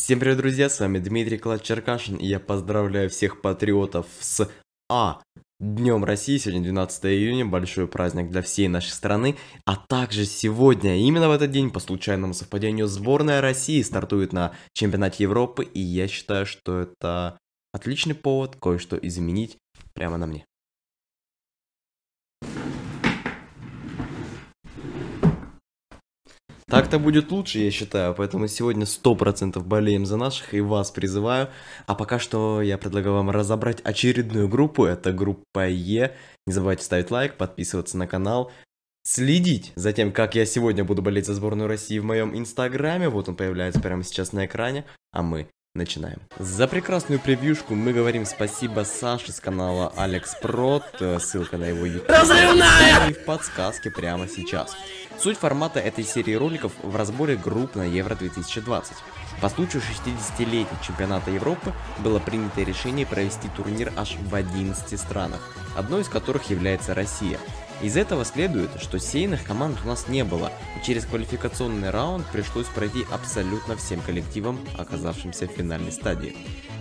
Всем привет, друзья, с вами Дмитрий Клад Черкашин, и я поздравляю всех патриотов с А. Днем России, сегодня 12 июня, большой праздник для всей нашей страны, а также сегодня, именно в этот день, по случайному совпадению, сборная России стартует на чемпионате Европы, и я считаю, что это отличный повод кое-что изменить прямо на мне. Так-то будет лучше, я считаю, поэтому сегодня 100% болеем за наших и вас призываю. А пока что я предлагаю вам разобрать очередную группу, это группа Е. Не забывайте ставить лайк, подписываться на канал, следить за тем, как я сегодня буду болеть за сборную России в моем инстаграме, вот он появляется прямо сейчас на экране, а мы Начинаем. За прекрасную превьюшку мы говорим спасибо Саше с канала Алекс Прот, ссылка на его YouTube. Разрывная! И в подсказке прямо сейчас. Суть формата этой серии роликов в разборе групп на Евро 2020. По случаю 60-летия чемпионата Европы было принято решение провести турнир аж в 11 странах, одной из которых является Россия. Из этого следует, что сейных команд у нас не было, и через квалификационный раунд пришлось пройти абсолютно всем коллективам, оказавшимся в финальной стадии.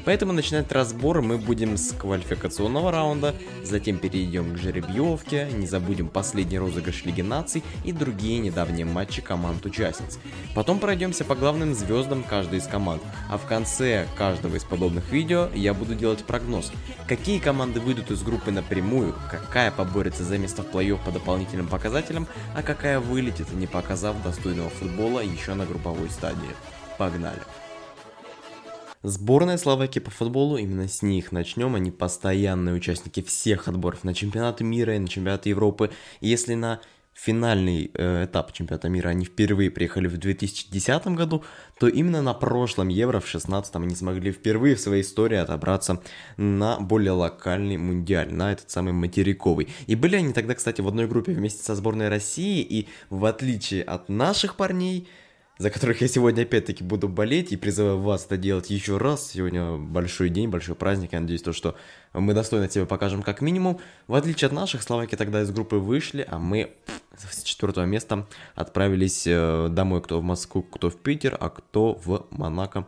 Поэтому начинать разбор мы будем с квалификационного раунда, затем перейдем к жеребьевке, не забудем последний розыгрыш Лиги Наций и другие недавние матчи команд-участниц. Потом пройдемся по главным звездам каждой из команд, а в конце каждого из подобных видео я буду делать прогноз, какие команды выйдут из группы напрямую, какая поборется за место в плей-офф по дополнительным показателям, а какая вылетит, не показав достойного футбола еще на групповой стадии. Погнали! Сборная Словакии по футболу, именно с них начнем, они постоянные участники всех отборов на чемпионаты мира и на чемпионаты Европы. Если на финальный э, этап чемпионата мира они впервые приехали в 2010 году, то именно на прошлом Евро в 2016 они смогли впервые в своей истории отобраться на более локальный мундиаль, на этот самый материковый. И были они тогда, кстати, в одной группе вместе со сборной России, и в отличие от наших парней, за которых я сегодня опять-таки буду болеть и призываю вас это делать еще раз. Сегодня большой день, большой праздник. Я надеюсь, то, что мы достойно себе покажем как минимум. В отличие от наших, словаки тогда из группы вышли, а мы с четвертого места отправились э, домой, кто в Москву, кто в Питер, а кто в Монако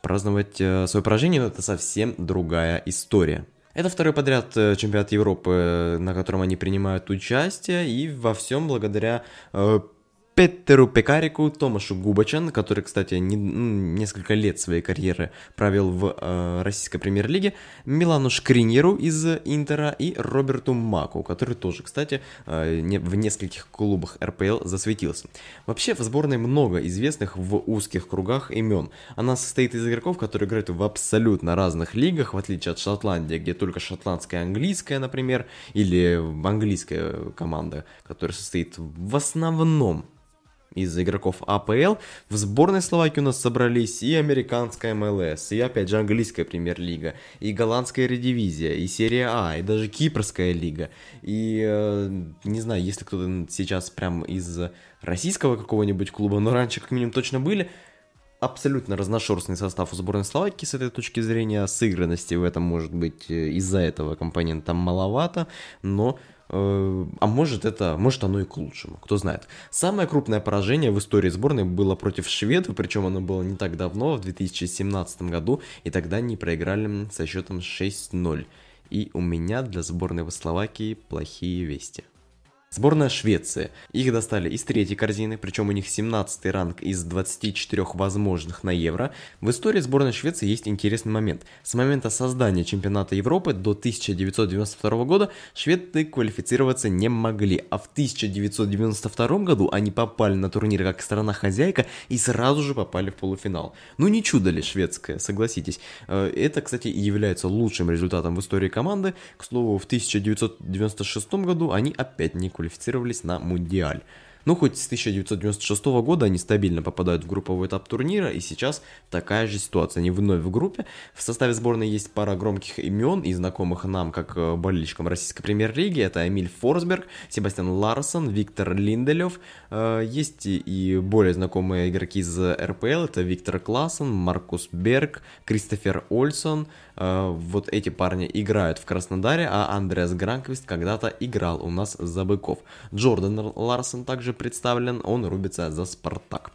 праздновать э, свое поражение, но это совсем другая история. Это второй подряд э, чемпионат Европы, на котором они принимают участие, и во всем благодаря Петеру Пекарику, Томашу Губачан, который, кстати, не, несколько лет своей карьеры провел в э, российской премьер-лиге, Милану Шкринеру из Интера и Роберту Маку, который тоже, кстати, э, не, в нескольких клубах РПЛ засветился. Вообще, в сборной много известных в узких кругах имен. Она состоит из игроков, которые играют в абсолютно разных лигах, в отличие от Шотландии, где только шотландская английская, например, или английская команда, которая состоит в основном из игроков АПЛ. В сборной Словакии у нас собрались и американская МЛС, и опять же английская премьер-лига, и голландская редивизия, и серия А, и даже кипрская лига. И э, не знаю, если кто-то сейчас прям из российского какого-нибудь клуба, но раньше как минимум точно были, абсолютно разношерстный состав у сборной Словакии с этой точки зрения. Сыгранности в этом может быть э, из-за этого компонента маловато, но а может это, может оно и к лучшему, кто знает. Самое крупное поражение в истории сборной было против шведов, причем оно было не так давно, в 2017 году, и тогда они проиграли со счетом 6-0. И у меня для сборной Словакии плохие вести. Сборная Швеции. Их достали из третьей корзины, причем у них 17 ранг из 24 возможных на Евро. В истории сборной Швеции есть интересный момент. С момента создания чемпионата Европы до 1992 года шведы квалифицироваться не могли, а в 1992 году они попали на турнир как страна-хозяйка и сразу же попали в полуфинал. Ну не чудо ли шведское, согласитесь. Э, это, кстати, и является лучшим результатом в истории команды. К слову, в 1996 году они опять не квалифицировались квалифицировались на Мундиаль. Ну, хоть с 1996 года они стабильно попадают в групповой этап турнира, и сейчас такая же ситуация. Они вновь в группе. В составе сборной есть пара громких имен и знакомых нам, как э, болельщикам российской премьер-лиги. Это Эмиль Форсберг, Себастьян Ларсон, Виктор Линделев. Э, есть и более знакомые игроки из РПЛ. Это Виктор Классен, Маркус Берг, Кристофер Ольсон. Э, вот эти парни играют в Краснодаре, а Андреас Гранквист когда-то играл у нас за быков. Джордан Ларсон также представлен, он рубится за Спартак.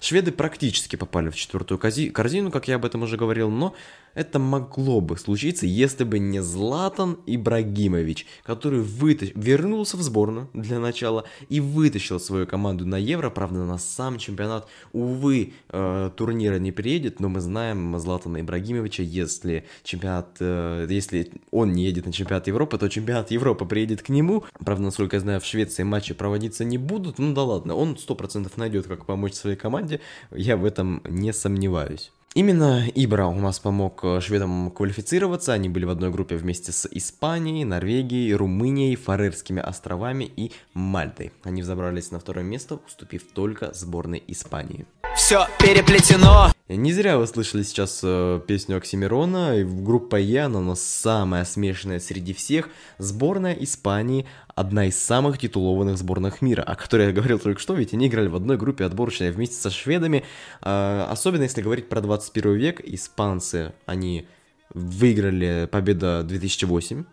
Шведы практически попали в четвертую корзину, как я об этом уже говорил, но это могло бы случиться, если бы не Златан Ибрагимович, который вытащ... вернулся в сборную для начала и вытащил свою команду на Евро, правда, на сам чемпионат. Увы, э, турнира не приедет, но мы знаем Златана Ибрагимовича, если чемпионат, э, если он не едет на чемпионат Европы, то чемпионат Европы приедет к нему. Правда, насколько я знаю, в Швеции матчи проводиться не будут, ну да ладно, он 100% найдет, как помочь своей команде, я в этом не сомневаюсь. Именно Ибра у нас помог э, шведам квалифицироваться, они были в одной группе вместе с Испанией, Норвегией, Румынией, Фарерскими островами и Мальтой. Они взобрались на второе место, уступив только сборной Испании. Все переплетено! Не зря вы слышали сейчас э, песню Оксимирона, группа Е, она у нас самая смешанная среди всех. Сборная Испании одна из самых титулованных сборных мира, о которой я говорил только что, ведь они играли в одной группе отборочной вместе со шведами. Э, особенно если говорить про 21 век, испанцы, они выиграли победа 2008,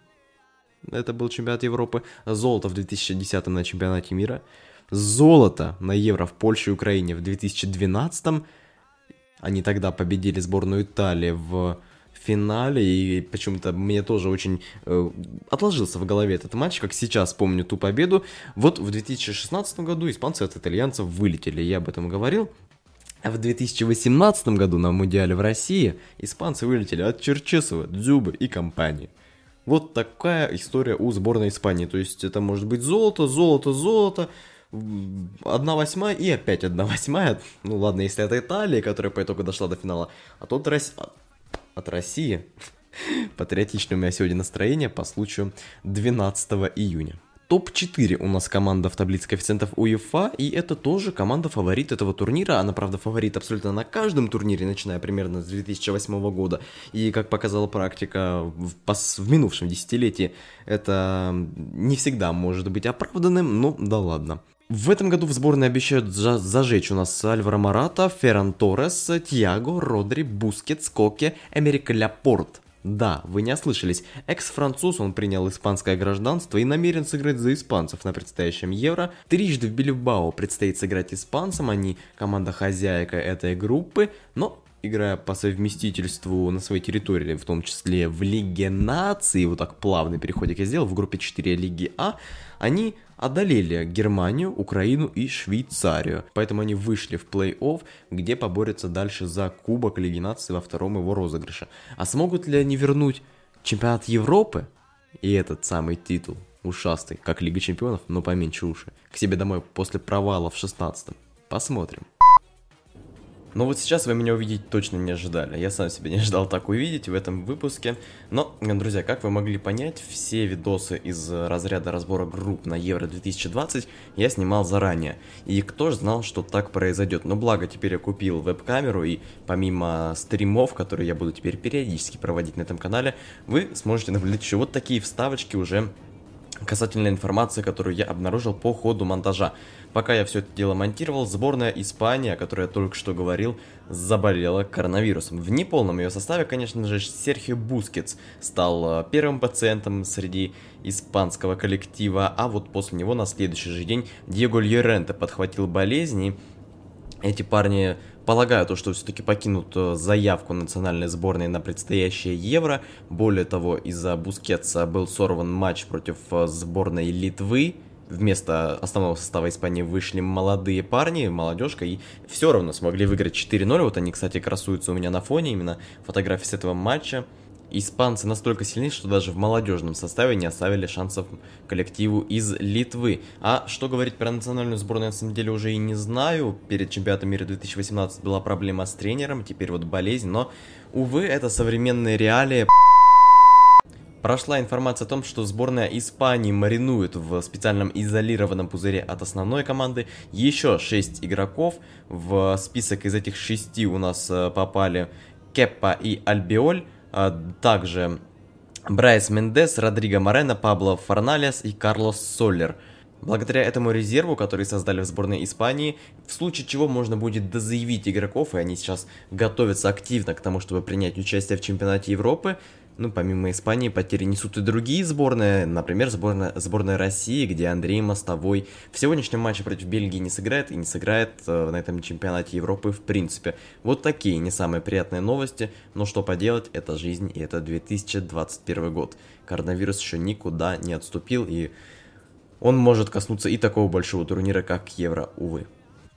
это был чемпионат Европы, золото в 2010 на чемпионате мира, золото на Евро в Польше и Украине в 2012 они тогда победили сборную Италии в финале, и почему-то мне тоже очень э, отложился в голове этот матч, как сейчас помню ту победу. Вот в 2016 году испанцы от итальянцев вылетели, я об этом говорил. А в 2018 году на Мундиале в России испанцы вылетели от Черчесова, Дзюбы и компании. Вот такая история у сборной Испании. То есть это может быть золото, золото, золото, одна восьмая и опять одна восьмая. Ну ладно, если это Италия, которая по итогу дошла до финала, а тут Рос... от России. Патриотичное у меня сегодня настроение по случаю 12 июня. Топ-4 у нас команда в таблице коэффициентов УЕФА, и это тоже команда фаворит этого турнира. Она, правда, фаворит абсолютно на каждом турнире, начиная примерно с 2008 года. И, как показала практика в, в минувшем десятилетии, это не всегда может быть оправданным, но да ладно. В этом году в сборной обещают зажечь у нас Альваро Мората, Ферран Торрес, Тьяго, Родри, Бускетс, Коке, Эмерик Ляпорт. Да, вы не ослышались. Экс-француз, он принял испанское гражданство и намерен сыграть за испанцев на предстоящем Евро. Трижды в Бильбао предстоит сыграть испанцам, они команда хозяйка этой группы, но играя по совместительству на своей территории, в том числе в Лиге Нации, вот так плавный переходик я сделал, в группе 4 Лиги А, они одолели Германию, Украину и Швейцарию. Поэтому они вышли в плей-офф, где поборются дальше за Кубок Лиги Нации во втором его розыгрыше. А смогут ли они вернуть чемпионат Европы и этот самый титул, ушастый, как Лига Чемпионов, но поменьше уши, к себе домой после провала в 16-м? Посмотрим. Но вот сейчас вы меня увидеть точно не ожидали. Я сам себя не ожидал так увидеть в этом выпуске. Но, друзья, как вы могли понять, все видосы из разряда разбора групп на Евро 2020 я снимал заранее. И кто ж знал, что так произойдет. Но благо теперь я купил веб-камеру и помимо стримов, которые я буду теперь периодически проводить на этом канале, вы сможете наблюдать еще вот такие вставочки уже касательно информации, которую я обнаружил по ходу монтажа. Пока я все это дело монтировал, сборная Испании, о которой я только что говорил, заболела коронавирусом. В неполном ее составе, конечно же, Серхио Бускетс стал э, первым пациентом среди испанского коллектива, а вот после него на следующий же день Диего Льоренте подхватил болезни. Эти парни полагаю, то, что все-таки покинут э, заявку национальной сборной на предстоящее Евро. Более того, из-за Бускетса был сорван матч против э, сборной Литвы. Вместо основного состава Испании вышли молодые парни, молодежка, и все равно смогли выиграть 4-0. Вот они, кстати, красуются у меня на фоне, именно фотографии с этого матча испанцы настолько сильны, что даже в молодежном составе не оставили шансов коллективу из Литвы. А что говорить про национальную сборную, на самом деле уже и не знаю. Перед чемпионатом мира 2018 была проблема с тренером, теперь вот болезнь, но, увы, это современные реалии. Прошла информация о том, что сборная Испании маринует в специальном изолированном пузыре от основной команды еще 6 игроков. В список из этих 6 у нас э, попали Кеппа и Альбиоль. А, также Брайс Мендес, Родриго Морено, Пабло Форналес и Карлос Соллер. Благодаря этому резерву, который создали в сборной Испании, в случае чего можно будет дозаявить игроков, и они сейчас готовятся активно к тому, чтобы принять участие в чемпионате Европы, Ну, помимо Испании, потери несут и другие сборные, например, сборная, сборная России, где Андрей Мостовой в сегодняшнем матче против Бельгии не сыграет и не сыграет э, на этом чемпионате Европы в принципе. Вот такие не самые приятные новости, но что поделать, это жизнь и это 2021 год. Коронавирус еще никуда не отступил и он может коснуться и такого большого турнира, как Евро, увы.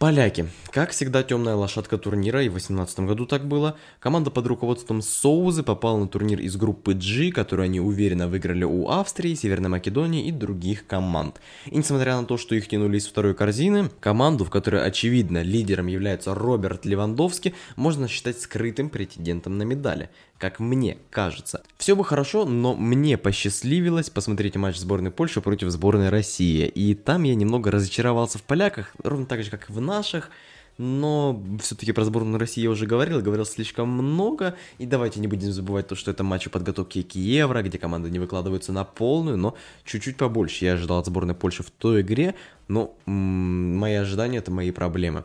Поляки. Как всегда, темная лошадка турнира, и в 2018 году так было. Команда под руководством Соузы попала на турнир из группы G, которую они уверенно выиграли у Австрии, Северной Македонии и других команд. И несмотря на то, что их тянули из второй корзины, команду, в которой, очевидно, лидером является Роберт Левандовский, можно считать скрытым претендентом на медали как мне кажется. Все бы хорошо, но мне посчастливилось посмотреть матч сборной Польши против сборной России. И там я немного разочаровался в поляках, ровно так же, как и в наших. Но все-таки про сборную России я уже говорил, говорил слишком много. И давайте не будем забывать то, что это матчи подготовки к Евро, где команды не выкладываются на полную, но чуть-чуть побольше. Я ожидал от сборной Польши в той игре, но м- мои ожидания это мои проблемы.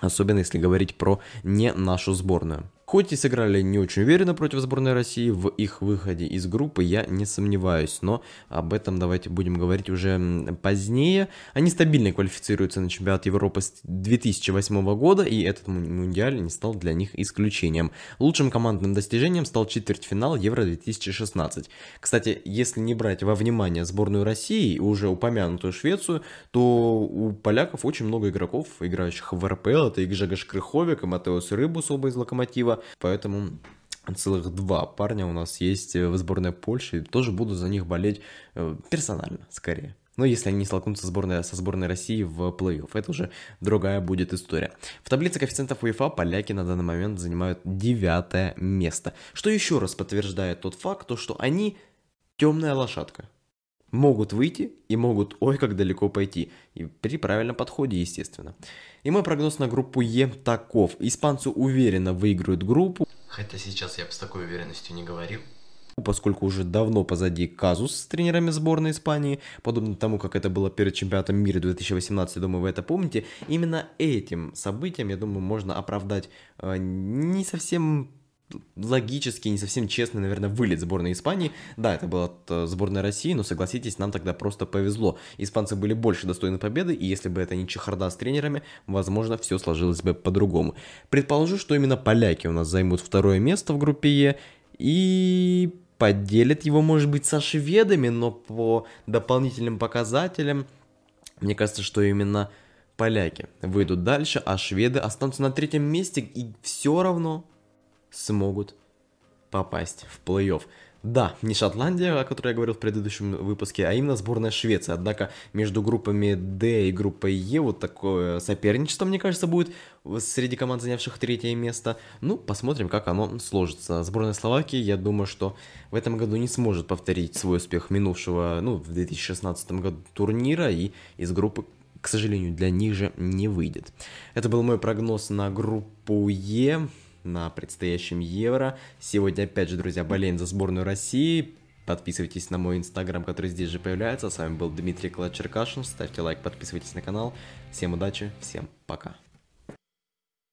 Особенно если говорить про не нашу сборную. Хоть и сыграли не очень уверенно против сборной России, в их выходе из группы я не сомневаюсь, но об этом давайте будем говорить уже позднее. Они стабильно квалифицируются на чемпионат Европы с 2008 года, и этот мундиаль не стал для них исключением. Лучшим командным достижением стал четвертьфинал Евро 2016. Кстати, если не брать во внимание сборную России и уже упомянутую Швецию, то у поляков очень много игроков, играющих в РПЛ, это и Гжегош Крыховик, и Матеус Рыбус, оба из Локомотива, поэтому целых два парня у нас есть в сборной Польши, тоже буду за них болеть э, персонально, скорее. Но если они столкнутся сборной, со сборной России в плей-офф, это уже другая будет история. В таблице коэффициентов УЕФА поляки на данный момент занимают девятое место. Что еще раз подтверждает тот факт, то, что они темная лошадка. Могут выйти и могут ой как далеко пойти. И при правильном подходе, естественно. И мой прогноз на группу Е таков. Испанцы уверенно выиграют группу. Хотя сейчас я бы с такой уверенностью не говорил. Поскольку уже давно позади казус с тренерами сборной Испании, подобно тому, как это было перед чемпионатом мира 2018, думаю, вы это помните, именно этим событием, я думаю, можно оправдать э, не совсем логически, не совсем честный, наверное, вылет сборной Испании. Да, это была э, сборная России, но согласитесь, нам тогда просто повезло. Испанцы были больше достойны победы, и если бы это не чехарда с тренерами, возможно, все сложилось бы по-другому. Предположу, что именно поляки у нас займут второе место в группе Е, и поделят его, может быть, со шведами, но по дополнительным показателям, мне кажется, что именно поляки выйдут дальше, а шведы останутся на третьем месте, и все равно смогут попасть в плей-офф. Да, не Шотландия, о которой я говорил в предыдущем выпуске, а именно сборная Швеции. Однако между группами D и группой Е вот такое соперничество, мне кажется, будет среди команд, занявших третье место. Ну, посмотрим, как оно сложится. Сборная Словакии, я думаю, что в этом году не сможет повторить свой успех минувшего, ну, в 2016 году турнира и из группы к сожалению, для них же не выйдет. Это был мой прогноз на группу Е на предстоящем Евро. Сегодня, опять же, друзья, болеем за сборную России. Подписывайтесь на мой инстаграм, который здесь же появляется. С вами был Дмитрий Клад Черкашин. Ставьте лайк, подписывайтесь на канал. Всем удачи, всем пока.